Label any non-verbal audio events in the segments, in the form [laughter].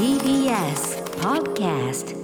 TBS Podcast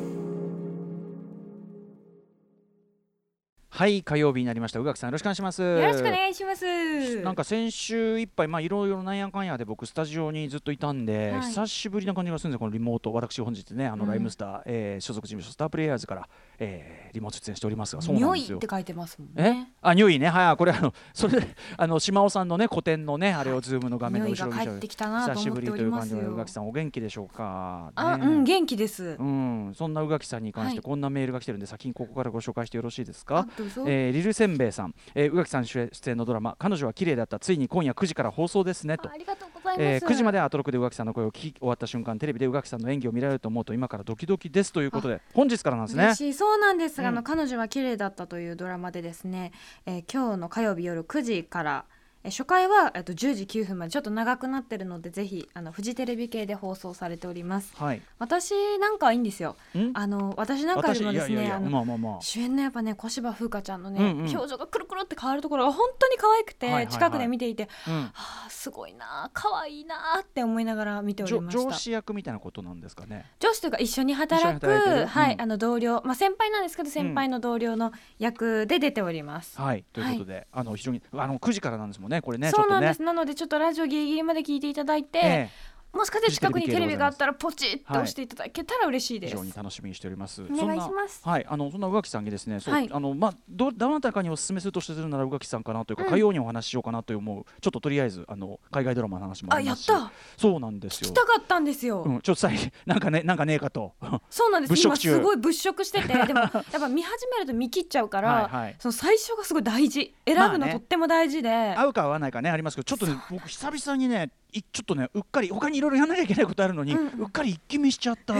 はい火曜日になりました。宇垣さんよろしくお願いします。よよろしくお願いします。なんか先週いっぱいまあいろいろなんやかんやで僕スタジオにずっといたんで、はい。久しぶりな感じがするんですよこのリモート私本日ねあのうん。ライムスター、えー所属事務所スタープレイヤーズから、えーリモート出演しておりますがそうなんですよ。って書いてますもんえ？ね。あ匂いね。はいこれあのそれであの島尾さんのね個展のねあれをズームの画面の後ろに久しぶりという感じで。宇垣さんお元気でしょうか、あ、ね。うん元気です。う。ん、そんな宇垣さんに関してはい。こんなメールが来てるんで、先にここからご紹介してよろしいですか？えーリルせんべいさん、えー宇垣さん主演出演のドラマ「彼女は綺麗だった」ついに今夜9時から放送ですねと。あ。ありがとうございます。えー9時までアトロクで宇垣さんの声を聞き終わった瞬間テレビで宇垣さんの演技を見られると思うと今からドキドキですということで本日からなんですね。そうなんです。が、あうん。の彼女は綺麗だったというドラマでですね、えー今日の火曜日夜9時から、えー初回はえっと10時9分までちょっと長くなってるのでぜひあのフジテレビ系で放送されております。はい。私なんかはいいんですよ。ん？あの私なんかよりもですねあのまあまあまあ。主演のやっぱね小芝風花ちゃんのね、うんうん。表情がくるくるって変わるところが本当に可愛くて、はいはいはい。近くで見ていて、うん。はあすごいな可愛いなって思いながら見ており上ました。上司役みたいなことなんですかね。上司というか一緒に働く一緒に働いてる？はい、うん。あの同僚、まあ、先輩なんですけど先輩の同僚の役で出ております、はいということで、あの非常にあの9時からなんですもんねこれねそうなんです。なのでちょっとラジオギリギリまで聞いていただいて、とね、えもしかして近くにテレビがあったらポチッと押していただけたら嬉しいえです、非常に楽しみにしております。お願いします。そんなはいあのそんな宇垣さんにですねそう、はい。あのまあどどなたかにお勧めするとするなら宇垣さんかなというか、うん。火曜にお話ししようかなと思うちょっととりあえずあの海外ドラマの話もあありますし。やった。そうなんですよ。聞きたかったんですよ、うん、ちょっとさい [laughs] なんかねなんかねえかと。そうなんです。[laughs] 今すごい物色してて。でもやっぱ見始めると見切っちゃうから [laughs] はいはい。その最初がすごい大事。選ぶまあね。のとっても大事で、合うか合わないかねありますけどちょっとね僕久々にねいちょっとねうっかり他にいろいろやらなきゃいけないことあるのに、ううん。うんっかり一気見しちゃった。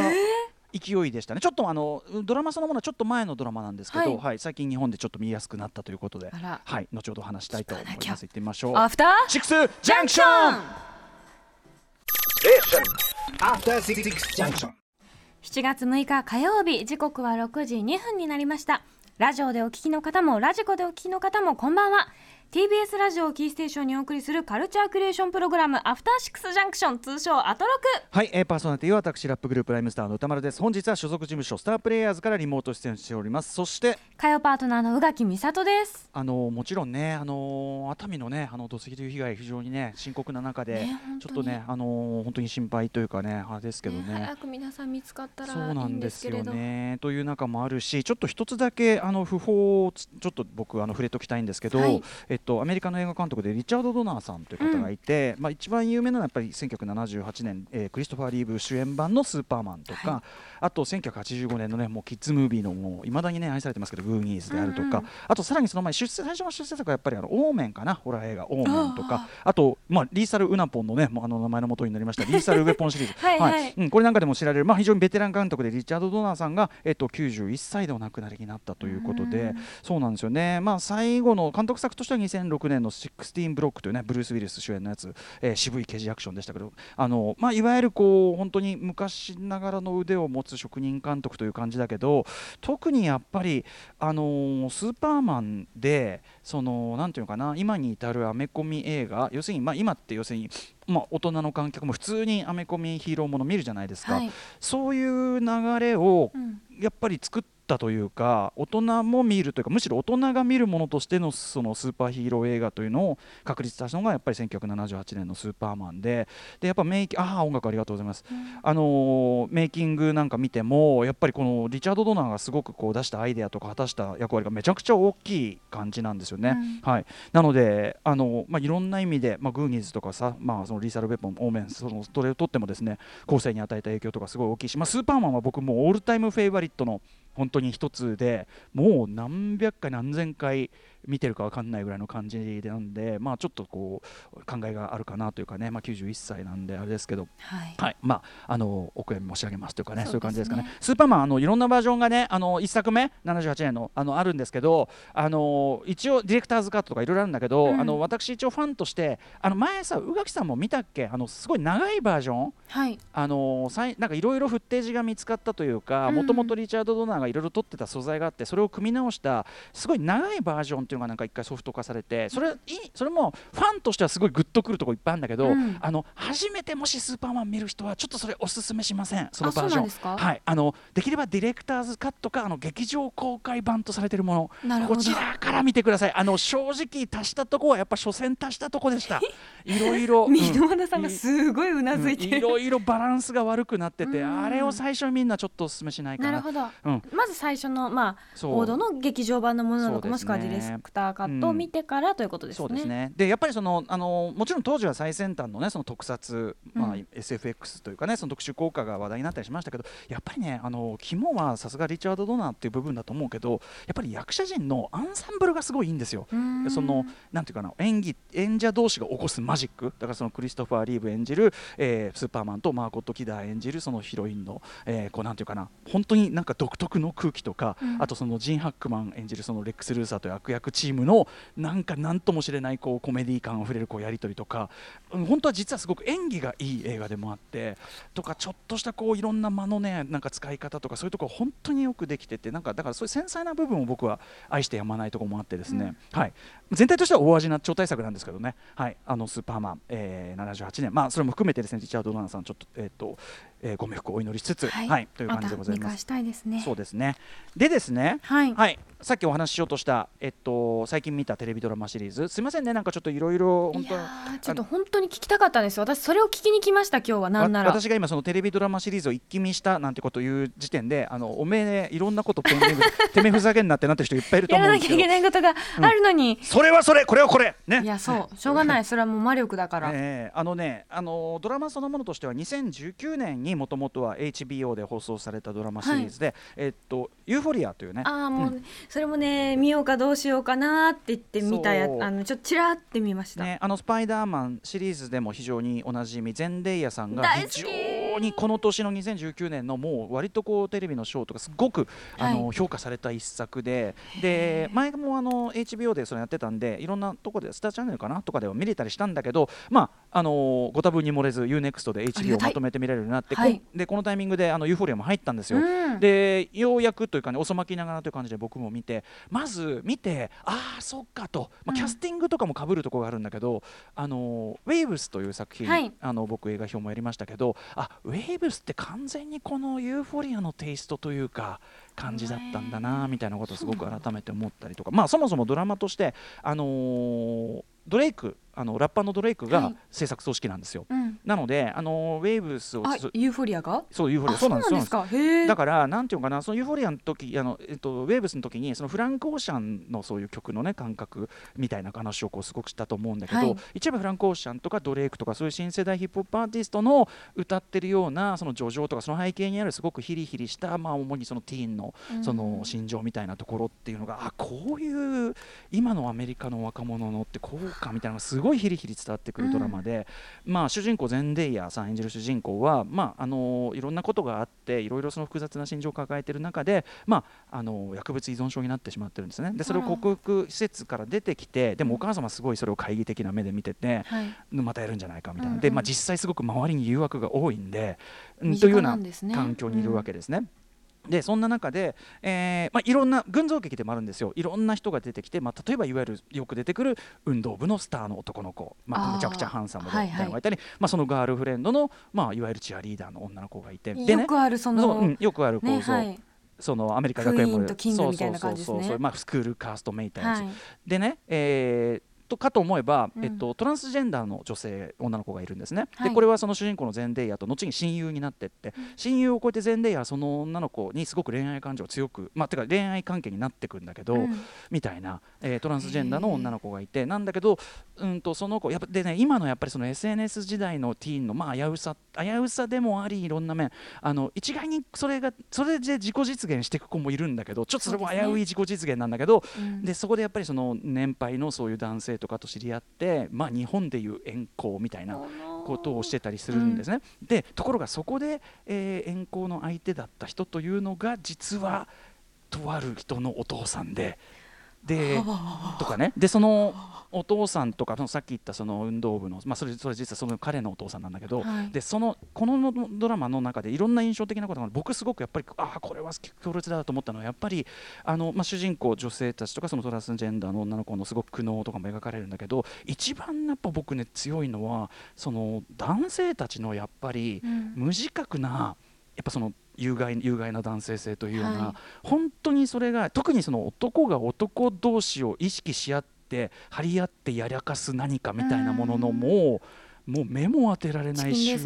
勢いでしたね。ちょっとあのドラマそのものはちょっと前のドラマなんですけど、ははいい最近日本でちょっと見やすくなったということではい後ほど話したいと思います。行ってみましょう。アフターシックスジャンクション。After Six Junction. 7月6日火曜日時刻は6時2分になりました。ラジオでお聞きの方もラジコでお聞きの方もこんばんは TBS ラジオをキーステーションにお送りするカルチャークリエーションプログラムアフターシックスジャンクション通称アトロク。はい、えー、パーソナリティは私ラップグループライムスターの歌丸です。本日は所属事務所スタープレイヤーズからリモート出演しております。そして火曜パートナーの宇垣美里です。あのもちろんね、あの熱海のね、あの土石流被害、非常にね、深刻な中で、ねちょっとね、あの本当に心配というかね、あれですけどね。早く皆さん見つかったらそうなんんですよね。という中もあるし、ちょっと一つだけあの不法をつちょっと僕あの触れときたいんですけど、はい。えっとアメリカの映画監督でリチャード・ドナーさんという方がいて、まあ一番有名なのはやっぱり1978年、えークリストファー・リーブ主演版のスーパーマンとか、はあと1985年のねもうキッズムービーのもう未だにね愛されてますけどグーニーズであるとか、うんうん。あとさらにその前出世最初の出世作はやっぱりあのオーメンかなホラー映画。オーメンとか。あとまあリーサルウナポンのねもうあの名前の元になりました [laughs] リーサルウェポンシリーズ。はいはい。うん、これなんかでも知られるまあ非常にベテラン監督でリチャード・ドナーさんがえっと91歳でお亡くなりになったということで。うんそうなんですよね。まあ最後の監督作としては2006年の16ブロックというねブルース・ウィリス主演のやつ、えー渋い刑事アクションでしたけど。あのまあいわゆるこう本当に昔ながらの腕を持つ職人監督という感じだけど特にやっぱりあのースーパーマンでそのなんていうのかな今に至るアメコミ映画要するにまあ今って要するにまあ、大人の観客も普通にアメコミヒーローもの見るじゃないですか、はい。そういう流れをうん。やっぱり作ったというか大人も見るというかむしろ大人が見るものとしてのそのスーパーヒーロー映画というのを確立したのがやっぱり1978年の「スーパーマンで」でやっぱメイキああ音楽ありがとうございます、あのーメイキングなんか見てもやっぱりこのリチャード・ドナーがすごくこう出したアイデアとか果たした役割がめちゃくちゃ大きい感じなんですよね。はい、なのであの、まあ、いろんな意味で、まあ、グーニーズとかさ、まあ、そのリーサル・ウェポンオーメンそのそれをとってもですね後世に与えた影響とかすごい大きいし、まあ、スーパーマンは僕もうオールタイムフェイバリットの本当に一つでもう何百回何千回見てるか分かんないぐらいの感じなんで、まあ、ちょっとこう考えがあるかなというかね、まあ、91歳なんであれですけど、はい。はい。まあ、あのお悔やみ申し上げますというかねそういう感じですかね。スーパーマンあのいろんなバージョンがねあの1作目78年のあのあるんですけどあの一応ディレクターズカットとかいろいろあるんだけど、うん。あの私一応ファンとしてあの前さ宇垣さんも見たっけ？あのすごい長いバージョン？はい。あのさいなんかいろいろフッテージが見つかったというかうん。もともとリチャード・ドナーがいろいろ撮ってた素材があってそれを組み直したすごい長いバージョンっていういうのがなんか一回ソフト化されてそれそれもファンとしてはすごいグッとくるところいっぱいあるんだけど、うん。あの初めてもしスーパーマン見る人はちょっとそれおすすめしません。そのあバージョン。はい。あのできればディレクターズカットかあの劇場公開版とされているもの。こちらから見てください。あの正直足したとこはやっぱ初戦足したとこでした。いろいろうん。箕輪田さんがすごいうなずいて。る、いろいろバランスが悪くなっててうん。あれを最初にみんなちょっとおすすめしないかな。なるほど、うん。まず最初のまあ王道の劇場版のものなのか、ね。もしくはディレクターカットを見てからということですね。そうですね。でやっぱりそのあのもちろん当時は最先端のねその特撮、まあうん SFX というかねその特殊効果が話題になったりしましたけどやっぱりねあの肝はさすがリチャード・ドナーっていう部分だと思うけどやっぱり役者陣のアンサンブルがすごいいいんですよ。そのなんていうかな演技演者同士が起こすマジック。だからそのクリストファー・リーブ演じる、えースーパーマンとマーゴット・キダー演じるそのヒロインの、えーこうなんていうかな本当になんか独特の空気とか、うん。あとそのジン・ハックマン演じるそのレックス・ルーサーという悪役チームのなんか何ともしれないこうコメディ感あふれるこうやり取りとか、うん本当は実はすごく演技がいい映画でもあってとかちょっとしたこういろんな間のねなんか使い方とかそういうところ本当によくできててなんかだからそういう繊細な部分を僕は愛してやまないところもあってですね、はい、全体としては大味な超大作なんですけどね、はい、あのスーパーマン、えー、78年、まあ、それも含めてですねリチャード・ドナーさんちょっと,、えーとえーご冥福をお祈りしつつ、はいという感じでございます。まですね。そうですねでですね、はい。はい、さっきお話ししようとした、えっと、最近見たテレビドラマシリーズすいませんねなんかちょっといろいろ本当いやーちょっと本当に聞きたかったんですよ。私それを聞きに来ました今日はなんなら。わ私が今そのテレビドラマシリーズを一気見したなんてことを言う時点であのおめえねいろんなことペンディング [laughs] てめえふざけんなってなってる人いっぱいいるとや思うんですけどらなきゃいけないことがあるのに。それはそれこれはこれねいやそうしょうがないそれはもう魔力だから。えーあのねあのドラマそのものとしては2019年にもともとは HBO で放送されたドラマシリーズで、えっとユーフォリアというね。ああもう、うんそれもね見ようかどうしようかなって言って見たやあのちょっとちらって見ました。ね、あのスパイダーマンシリーズでも非常におなじみゼンデイヤさんが大好き非常にこの年の2019年のもう割とこうテレビのショーとかすごくあの、はい評価された一作でで前もあの HBO でそれやってたんでいろんなとこでスターチャンネルかなとかでは見れたりしたんだけどまああのご多分に漏れず UNEXT で HBO をまとめて見れるようになって、はい。こでこのタイミングであのユーフォリアも入ったんですよ。うん。でようやくというかね遅まきながらという感じで僕も見てまず見てああそっかと、まあ、うん。キャスティングとかもかぶるところがあるんだけど「あのウェイブス」という作品、はい。あの僕映画評もやりましたけどあウェイブスって完全にこのユーフォリアのテイストというか感じだったんだなみたいなことをすごく改めて思ったりとか。まあそもそもドラマとしてあのードレイクあのラッパーのドレイクがはい製作総指揮なんですよ。うん。なのであのウェイブスをユーフォリアが？そうユーフォリアあそうなんですか。だからなんていうのかなそのユーフォリアの時あの、えっと、ウェーブスの時にそのフランク・オーシャンのそういう曲のね感覚みたいな話をこうすごくしたと思うんだけど、はい一部フランク・オーシャンとかドレイクとかそういう新世代ヒップホップアーティストの歌ってるようなその叙情とかその背景にあるすごくヒリヒリした、まあ、主にそのティーンのその心情みたいなところっていうのが、あこういう今のアメリカの若者のってこうかみたいなのがすごいヒリヒリ伝わってくるドラマで、まあ主人公ゼンデイヤさん演じる主人公は、まああのいろんなことがあっていろいろその複雑な心情を抱えている中で、まあ、あの薬物依存症になってしまってるんですね。でそれを克服施設から出てきてでもお母様はすごいそれを懐疑的な目で見てて、はい。またやるんじゃないかみたいな、うんうん。で、まあ、実際すごく周りに誘惑が多いんで、うんというような環境にいるわけですね。でそんな中で、えーまあ、いろんな群像劇でもあるんですよ。いろんな人が出てきて、まあ、例えばいわゆるよく出てくる運動部のスターの男の子、まあ、めちゃくちゃハンサムでみはいはい。たいなのがいたり、まあ、そのガールフレンドの、まあ、いわゆるチアリーダーの女の子がいて。でよねくあるそのそううんよくある構造、ねはい。そのアメリカ学園もそうそうそうそうまあ、スクールカーストメイたいなやつ、はい。でね、えーとかと思えば、うん。えっと、トランスジェンダーの女性女の子がいるんですね、はい。でこれはその主人公のゼンデイヤと後に親友になってって、親友を超えてゼンデイヤはその女の子にすごく恋愛感情を強くまあてか恋愛関係になってくんだけど、うん。みたいな、えートランスジェンダーの女の子がいてなんだけど、うん、とその子やっぱでね今のやっぱりその SNS 時代のティーンのまあ危うさ危うさでもありいろんな面あの一概にそれがそれで自己実現していく子もいるんだけどちょっとそれも危うい自己実現なんだけどうん。でそこでやっぱりその年配のそういう男性とかと知り合って、まあ、日本でいう遠行みたいなことをしてたりするんですね。でところがそこで、えー遠行の相手だった人というのが実はとある人のお父さんででとかね。でそのお父さんとかそのさっき言ったその運動部の、まあ、それそれ実はその彼のお父さんなんだけど、はい。でそのこのドラマの中でいろんな印象的なことが僕すごくやっぱりああこれは強烈だと思ったのはやっぱりあの、まあ、主人公女性たちとかそのトランスジェンダーの女の子のすごく苦悩とかも描かれるんだけど一番やっぱ僕ね強いのはその男性たちのやっぱりうん。無自覚なやっぱその有害有害な男性性というような、はい。本当にそれが特にその男が男同士を意識し合って張り合ってやらかす何かみたいなもののうん。もうもう目も当てられチないし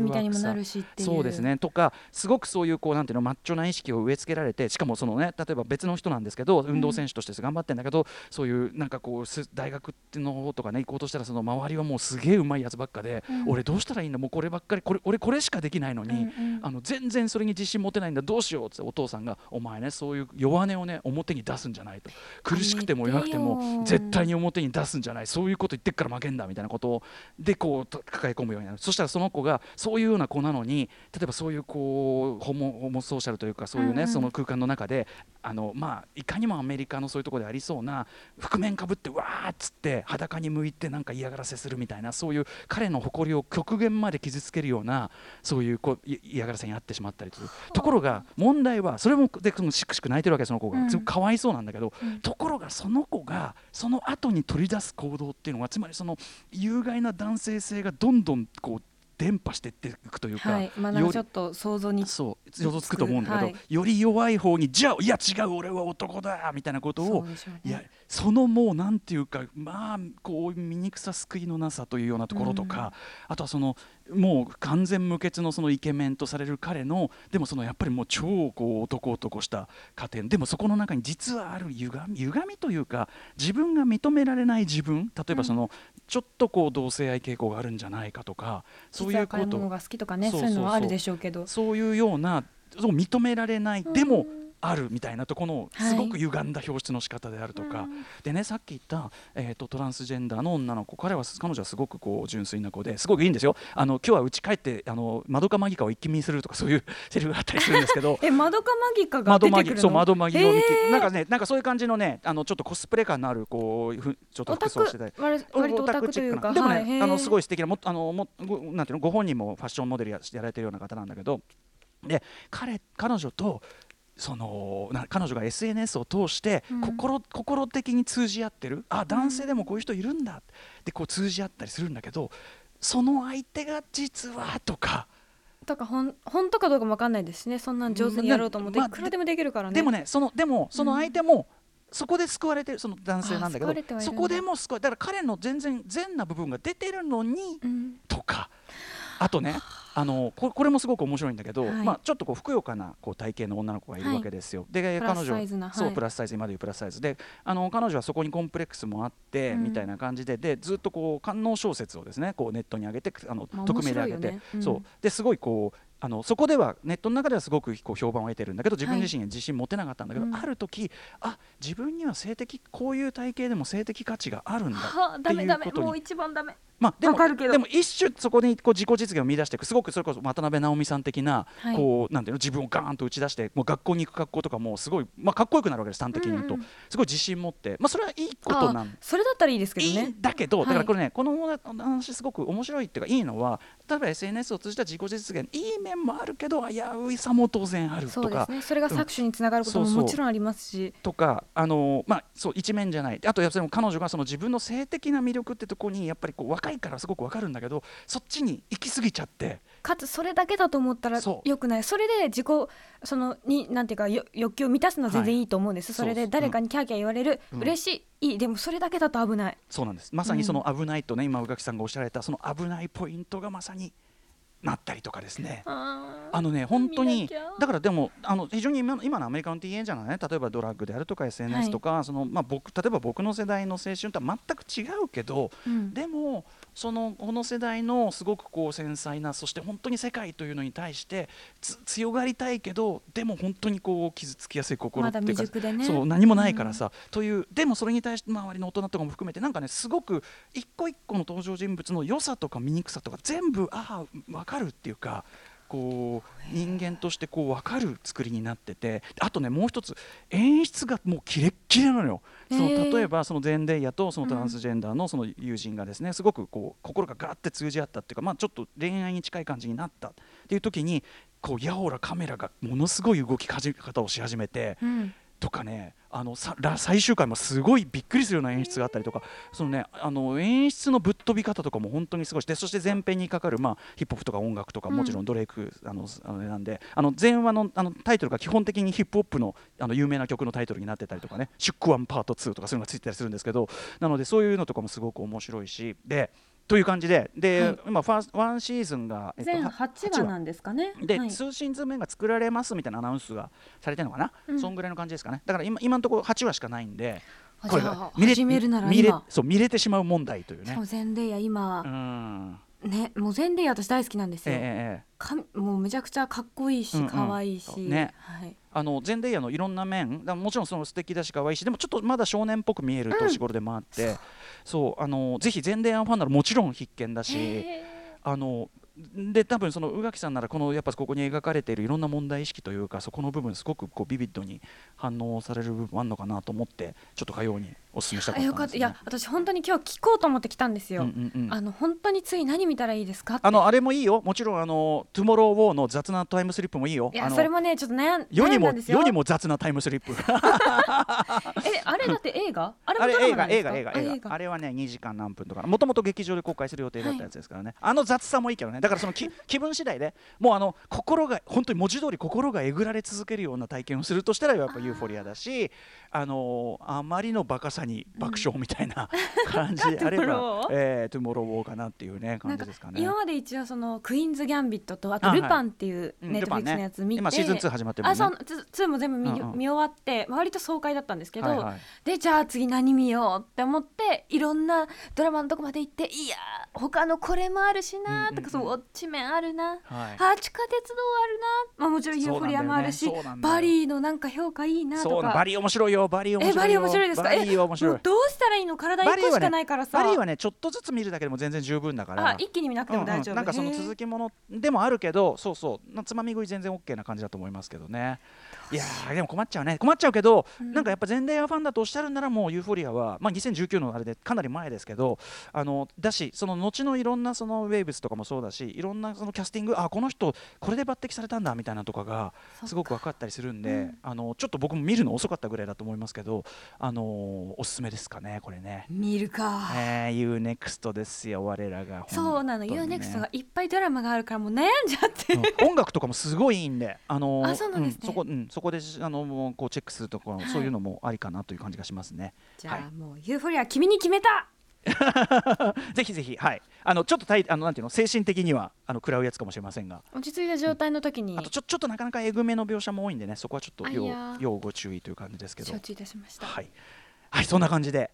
そうですね。とかすごくそういうこうなんていうのマッチョな意識を植え付けられてしかもそのね例えば別の人なんですけど運動選手として頑張ってんだけど、そういうなんかこうす大学の方とかね行こうとしたらその周りはもうすげえうまいやつばっかで、うん。俺どうしたらいいんだもうこればっかりこれ俺これしかできないのに、うんうん。あの全然それに自信持てないんだどうしようってお父さんがお前ねそういう弱音をね表に出すんじゃないと。苦しくても弱くてもよ。絶対に表に出すんじゃない。そういうこと言ってっから負けんだみたいなことを。でこうと抱え込むようになる。そしたらその子がそういうような子なのに例えばそういうこうホモホモソーシャルというかそういうね、うんうん。その空間の中であのまあいかにもアメリカのそういうところでありそうな覆面かぶってわーっつって裸に向いてなんか嫌がらせするみたいなそういう彼の誇りを極限まで傷つけるようなそういうこうい嫌がらせにあってしまったりするところが問題はそれもでそのしくしく泣いてるわけその子うん。がすごくかわいそうなんだけど、うん。ところがその子がその後に取り出す行動っていうのはつまりその有害な男性性がどんどんこう伝播していっていくというか、はい。まあちょっと想像にそう想像つくと思うんだけど、はい。より弱い方にじゃあいや違う俺は男だみたいなことをね。いやそのもうなんていうかまあこう醜さ救いのなさというようなところとか、あとはそのもう完全無欠のそのイケメンとされる彼のでもそのやっぱりもう超こう男男した家庭でもそこの中に実はある歪み歪みというか自分が認められない自分例えばその、ちょっとこう同性愛傾向があるんじゃないかとかそういうこと。が好きとかねそういうのはあるでしょうけど。そういうようなそう認められない、でもあるみたいなところのはいすごく歪んだ表出の仕方であるとか、でねさっき言った、えー、とトランスジェンダーの女の子彼は彼女はすごくこう純粋な子ですごくいいんですよ。あの今日は家帰ってあの窓かマギカを一気見するとかそういうセリフがあったりするんですけど。[laughs] え窓かマギカが出てくるの？ギそう窓マギのなんかねなんかそういう感じのねあのちょっとコスプレ感のあるこうふちょっと服装してたり。割割とオタクというかでもね、はい。あのすごい素敵なもあのもごなんていうのご本人もファッションモデルややられてるような方なんだけど。で彼彼女とそのな彼女が SNS を通してうん。心,、心的に通じ合ってる。あ男性でもこういう人いるんだ。でこう通じ合ったりするんだけどその相手が実はとか。とかほん本当かどうかもわかんないですしね。そんなん上手にやろうと思ってまあいくらでもできるからね。でもねそのでもその相手も、そこで救われてるその男性なんだけどそこでも救われだから彼の全然善な部分が出てるのに、うん。とか。あとねあのここれもすごく面白いんだけど、はい。まあ、ちょっとこうふくよかなこう体型の女の子がいるわけですよ。でプラ彼女そう、はい。プラスサイズ今でいうプラスサイズ。であの彼女はそこにコンプレックスもあって、うん。みたいな感じででずっとこう官能小説をですねこうネットに上げてあの、まあ匿名で上げて、ねうん。そう。ですごいこうあのそこではネットの中ではすごくこう評判を得てるんだけど自分自身に自信持てなかったんだけど、うん。ある時あ自分には性的こういう体型でも性的価値があるんだはあっていうことに。もう一番ダメ。まあ、でもでも一種そこにこう自己実現を見出していくすごくそれこそ渡辺直美さん的な、はい。こうなんていうの自分をガーンと打ち出してもう学校に行く格好とかもすごい、まあ、かっこよくなるわけです端的に言うと、すごい自信持って、まあ、それはいいことなん。あそれだったらいいですけどいいねんだけど、はい。だからこれね、この話すごく面白いっていうかいいのは例えば SNS を通じた自己実現いい面もあるけど危ういさも当然あるそとか。うですね。それが搾取につながることもそうそう。もちろんありますし。とかあのまあそう一面じゃない。あとやっぱり彼女がその自分の性的な魅力ってとこにやっぱりこう若いからすごくわかるんだけどそっちに行き過ぎちゃって。かつそれだけだと思ったらそう。よくない。それで自己そのになんていうかよ欲求を満たすのは全然い。いと思うんです、はいそれでそう誰かにキャーキャー言われる、うん。嬉しい。いいでもそれだけだと危ない。そうなんです。まさにその危ないとね、今宇垣さんがおっしゃられたその危ないポイントがまさになったりとかですね。ああのね本当にだからでもあの非常に今の今のアメリカのティーンエイジャーのね例えばドラッグであるとか SNS とか、そのまあ僕例えば僕の世代の青春とは全く違うけど、うん。でもそのこの世代のすごくこう繊細なそして本当に世界というのに対してつ強がりたいけどでも本当にこう傷つきやすい心っていうか、ね。そう何もないからさ、というでもそれに対して周りの大人とかも含めてなんかねすごく一個一個の登場人物の良さとか醜さとか全部ああ分かるっていうかこう人間としてこう分かる作りになっててあとねもう一つ演出がもうキレッキレなのよ。その例えばそのゼンデイヤとそのトランスジェンダーのその友人がですねすごくこう心がガーって通じ合ったっていうか、まあ、ちょっと恋愛に近い感じになったっていう時にこうやおらカメラがものすごい動き方をし始めて。うんとかねあの最終回もすごいびっくりするような演出があったりとかそのねあの演出のぶっ飛び方とかも本当にすごいしでそして前編にかかる、まあ、ヒップホップとか音楽とかもちろんドレイク、あのあのなんであの前話のあのタイトルが基本的にヒップホップのあの有名な曲のタイトルになってたりとかね「シュックワンパート2」とかそういうのがついてたりするんですけどなのでそういうのとかもすごく面白いしでという感じでで、はい。今ファースワンシーズンが、えっと全は8話なんですかね。で、はい。通信図面が作られますみたいなアナウンスがされてるのかな、うん。そんぐらいの感じですかね。だから今今のところ8話しかないんであこれじゃあ見れ始めるなら見れ今そう見れてしまう問題というね。しかもゼンデイヤ今。う、ん。ねもうゼンデイヤ私大好きなんですええよ、ええ。かもうめちゃくちゃかっこいいしうんうん。可愛いし、ね。はい、あのゼンデイヤのいろんな面もちろんその素敵だし可愛いしでもちょっとまだ少年っぽく見える年頃でもあって、そうあのぜひゼンデイヤファンならもちろん必見だしへあので多分その宇垣さんならこのやっぱここに描かれているいろんな問題意識というかそこの部分すごくこうビビッドに反応される部分もあるのかなと思ってちょっと火曜にお勧めしたかったんです、ね、かった。いや私本当に今日聞こうと思って来たんですよ、うんうんうん。あの本当に次何見たらいいですかって。あのあれもいいよ。もちろんあのトゥモローウォーの雑なタイムスリップもいいよ。いやそれもねちょっと悩ん世にも悩んだんですよ。世にも雑なタイムスリップ。[laughs] えあれだって映画？あれ映画映画映画映画。あれはね2時間何分とか。もともと劇場で公開する予定だったやつですからね、あの雑さもいいけどね。だからそのき [laughs] 気分次第でもうあの心が本当に文字通り心がえぐられ続けるような体験をするとしたらやっぱユーフォリアだしあのあまりのバカさに爆笑みたいな [laughs] 感じであれば、トゥモローえートゥモローウォーかなっていうね感じですかね。今まで一応そのクイーンズ・ギャンビットとあとルパンっていううんネットフリックスのやつ見て、今シーズン2始まってるもんね。あそうツ2も全部見,、うんうん。見終わって割と爽快だったんですけど、はいはい。でじゃあ次何見ようって思っていろんなドラマのとこまで行っていやー他のこれもあるしなーとか、うんうん。うんそうウォッチメンあるな、はい。あ地下鉄道あるな、まあ、もちろんユーフォリアもあるし、ね。バリーのなんか評価いいなとか。バリー面白いよバリー面白いよ。えバリー面白いですか？面白い。どうしたらいいの？体1個しかないからさ。バリーはねちょっとずつ見るだけでも全然十分だから。あ一気に見なくても大丈夫、うんうん。なんかその続きものでもあるけどそうそう。なつまみ食い全然 OK な感じだと思いますけどねいやーでも困っちゃうね。困っちゃうけど、うん。なんかやっぱゼンデイヤファンだとおっしゃるならもうユーフォリアは、まあ、2019のあれでかなり前ですけどあのだしその後のいろんなそのウェーブスとかもそうだしいろんなそのキャスティングあこの人これで抜擢されたんだみたいなとかがすごく分かったりするんで、うん。あのちょっと僕も見るの遅かったぐらいだと思いますけどあのおすすめですかねこれね。見るか、えー、UNEXT ですよ我らが、そうなの、本当にね。UNEXT がいっぱいドラマがあるからもう悩んじゃって、うん音楽とかもすごいいいんで、あのーあそうなんですね。そこ、うん、そこであのもうこうチェックするところ、はいそういうのもありかなという感じがしますね。じゃあ、はい。もうユーフォリア君に決めた。[laughs] ぜひぜひ、はい、あのちょっとたいあのなんていうの精神的にはあの食らうやつかもしれませんが、落ち着いた状態の時に。あとちょちょっとなかなかえぐめの描写も多いんでね、そこはちょっと要要ご注意という感じですけど。承、知いたしました、はい、はい、そんな感じで。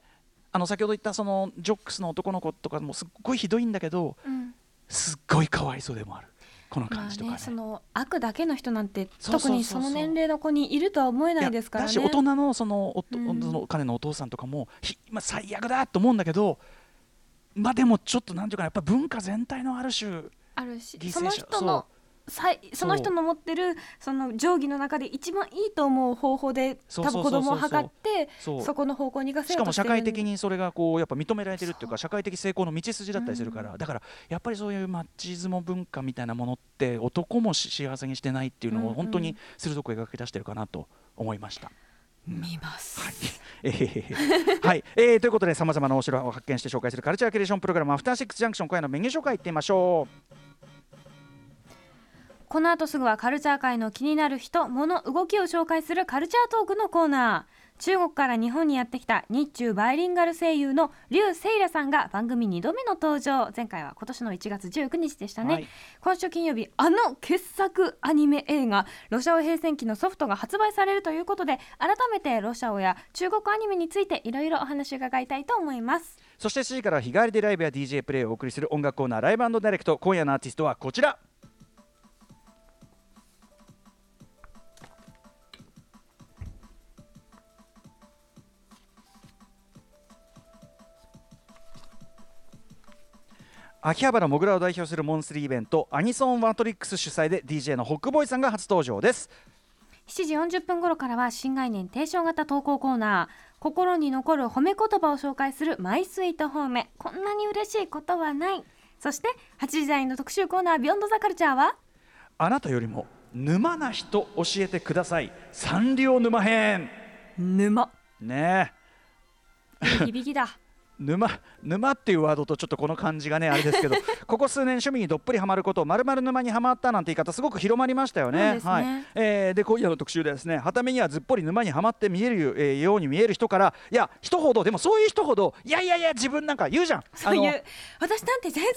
あの先ほど言ったそのジョックスの男の子とかもすっごいひどいんだけどうん。すっごいかわいそうでもあるこのまあ感じとかね。ね、その悪だけの人なんて特にその年齢の子にいるとは思えないですからね。だし大人のそのおとうん。その彼のお父さんとかもひ、まあ、最悪だと思うんだけどまあでもちょっとなんていうかなやっぱ文化全体のある種あるし犠牲者その人の最その人の持ってるその定規の中で一番いいと思う方法で多分子供を測ってそこの方向に行かせしかも社会的にそれがこうやっぱ認められてるっていうか社会的成功の道筋だったりするから、だからやっぱりそういうマッチズモ文化みたいなものって男もし幸せにしてないっていうのうんうん。を本当に鋭く描き出してるかなと思いました。見ます、えーはい、えーということでさまざまなお城を発見して紹介するカルチャーキュレーションプログラム「アフターシックスジャンクション」今夜のメニュー紹介いってみましょう。この後すぐはカルチャー界の気になる人物動きを紹介するカルチャートークのコーナー。中国から日本にやってきた日中バイリンガル声優の劉セイラさんが番組2度目の登場。前回は今年の1月19日でしたね、はい。今週金曜日あの傑作アニメ映画「ロシアオ平戦記」のソフトが発売されるということで改めてロシアオや中国アニメについていろいろお話を伺いたいと思います。そして7時からは日帰りでライブや DJ プレイをお送りする音楽コーナーライブダイレクト今夜のアーティストはこちら秋葉原もぐらを代表するモンスリーイベントアニソンマトリックス主催で DJ のホックボーイさんが初登場です。7時40分頃からは新概念提唱型投稿コーナー。心に残る褒め言葉を紹介するマイスイート褒め。こんなに嬉しいことはない。そして8時台の特集コーナービヨンドザカルチャーは？あなたよりも沼な人教えてください。サンリオ沼編。沼。ねえ。響きだ沼沼っていうワードとちょっとこの感じがねあれですけど [laughs] ここ数年趣味にどっぷりハマることまるまる沼にはまったなんて言い方すごく広まりましたよね。ね。はい。えーで今夜の特集でですねはためにはずっぽり沼にはまって見える、えーように見える人からいや人ほどでもそういう人ほどいやいやいや自分なんか言うじゃん。そういうあの私なんて全然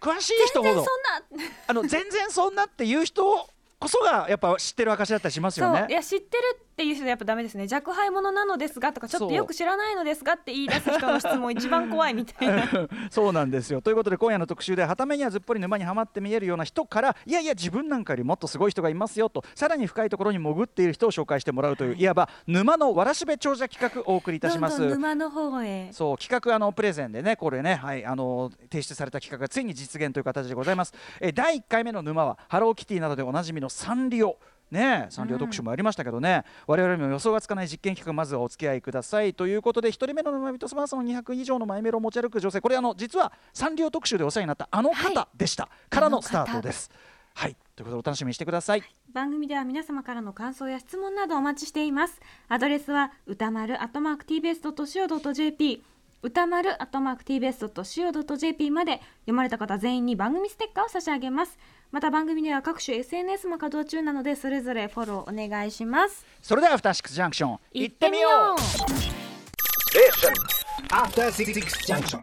詳しい人ほど。全然そんな。あの全然そんなっていう人こそがやっぱ知ってる証だったりしますよね。い。や知ってるっていう人はやっぱダメですね若輩者なのですがとかちょっとよく知らないのですがって言い出す人の質問一番怖いみたいな [laughs] そうなんですよということで今夜の特集ではためにはずっぽり沼にはまって見えるような人からいやいや自分なんかよりもっとすごい人がいますよとさらに深いところに潜っている人を紹介してもらうといういわば沼のわらしべ長者企画をお送りいたします。どんどん沼の方へそう企画あのプレゼンでねこれねはいあの提出された企画がついに実現という形でございます。えー第1回目の沼はハローキティなどでおなじみのサンリオ。ねえサンリオ特集もありましたけどね、我々にも予想がつかない実験企画まずはお付き合いくださいということで1人目の沼人スマートの200以上のマイメロを持ち歩く女性これあの実はサンリオ特集でお世話になったあの方でした、からのスタートです。はい。ということでお楽しみにしてください。番組では皆様からの感想や質問などお待ちしています。アドレスは歌丸アットマーク tbs.co.jp 歌丸アットマーク tbs.co.jp まで読まれた方全員に番組ステッカーを差し上げますまた番組では各種 SNS も稼働中なのでそれぞれフォローお願いしますそれではアフターシックスジャンクション行ってみよう Station. After Six Junction.